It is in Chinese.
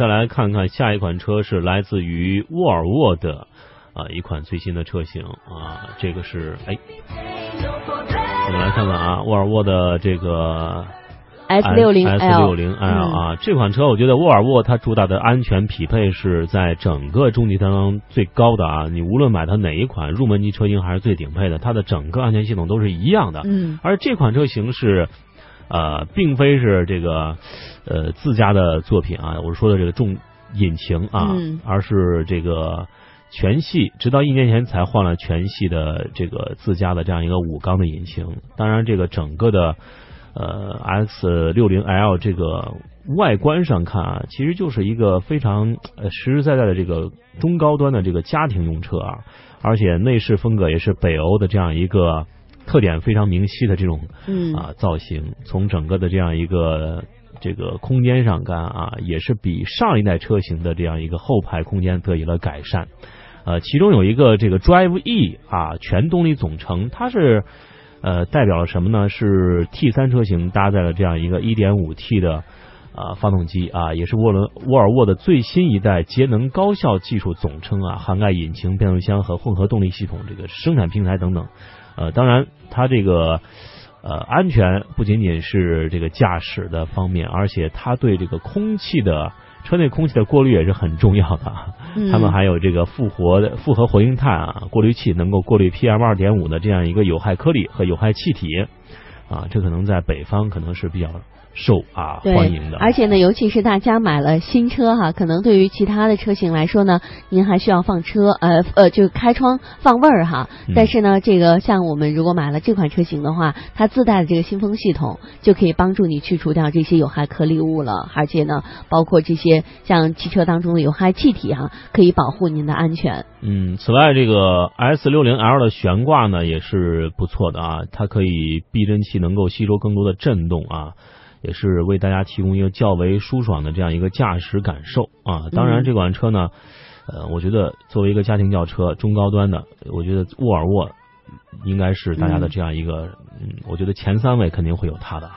再来看看下一款车是来自于沃尔沃的啊一款最新的车型啊，这个是哎，我们来看看啊，沃尔沃的这个。S 六零 S 六零 L 啊，这款车我觉得沃尔沃它主打的安全匹配是在整个中级当中最高的啊。你无论买它哪一款入门级车型还是最顶配的，它的整个安全系统都是一样的。嗯。而这款车型是呃，并非是这个呃自家的作品啊，我说的这个重引擎啊，而是这个全系，直到一年前才换了全系的这个自家的这样一个五缸的引擎。当然，这个整个的。呃，X 六零 L 这个外观上看啊，其实就是一个非常呃实实在在的这个中高端的这个家庭用车啊，而且内饰风格也是北欧的这样一个特点非常明晰的这种啊造型。从整个的这样一个这个空间上看啊，也是比上一代车型的这样一个后排空间得以了改善。呃，其中有一个这个 Drive E 啊全动力总成，它是。呃，代表了什么呢？是 T 三车型搭载了这样一个 1.5T 的啊发动机啊，也是沃伦沃尔沃的最新一代节能高效技术总称啊，涵盖引擎、变速箱和混合动力系统这个生产平台等等。呃，当然，它这个呃安全不仅仅是这个驾驶的方面，而且它对这个空气的。车内空气的过滤也是很重要的，他们还有这个复活的复合活性炭啊过滤器，能够过滤 PM 二点五的这样一个有害颗粒和有害气体，啊，这可能在北方可能是比较。受啊欢迎的，而且呢，尤其是大家买了新车哈，可能对于其他的车型来说呢，您还需要放车呃呃，就开窗放味儿哈。但是呢，这个像我们如果买了这款车型的话，它自带的这个新风系统就可以帮助你去除掉这些有害颗粒物了，而且呢，包括这些像汽车当中的有害气体哈，可以保护您的安全。嗯，此外，这个 S 六零 L 的悬挂呢也是不错的啊，它可以避震器能够吸收更多的震动啊。也是为大家提供一个较为舒爽的这样一个驾驶感受啊！当然，这款车呢，呃，我觉得作为一个家庭轿车，中高端的，我觉得沃尔沃应该是大家的这样一个，嗯，我觉得前三位肯定会有它的。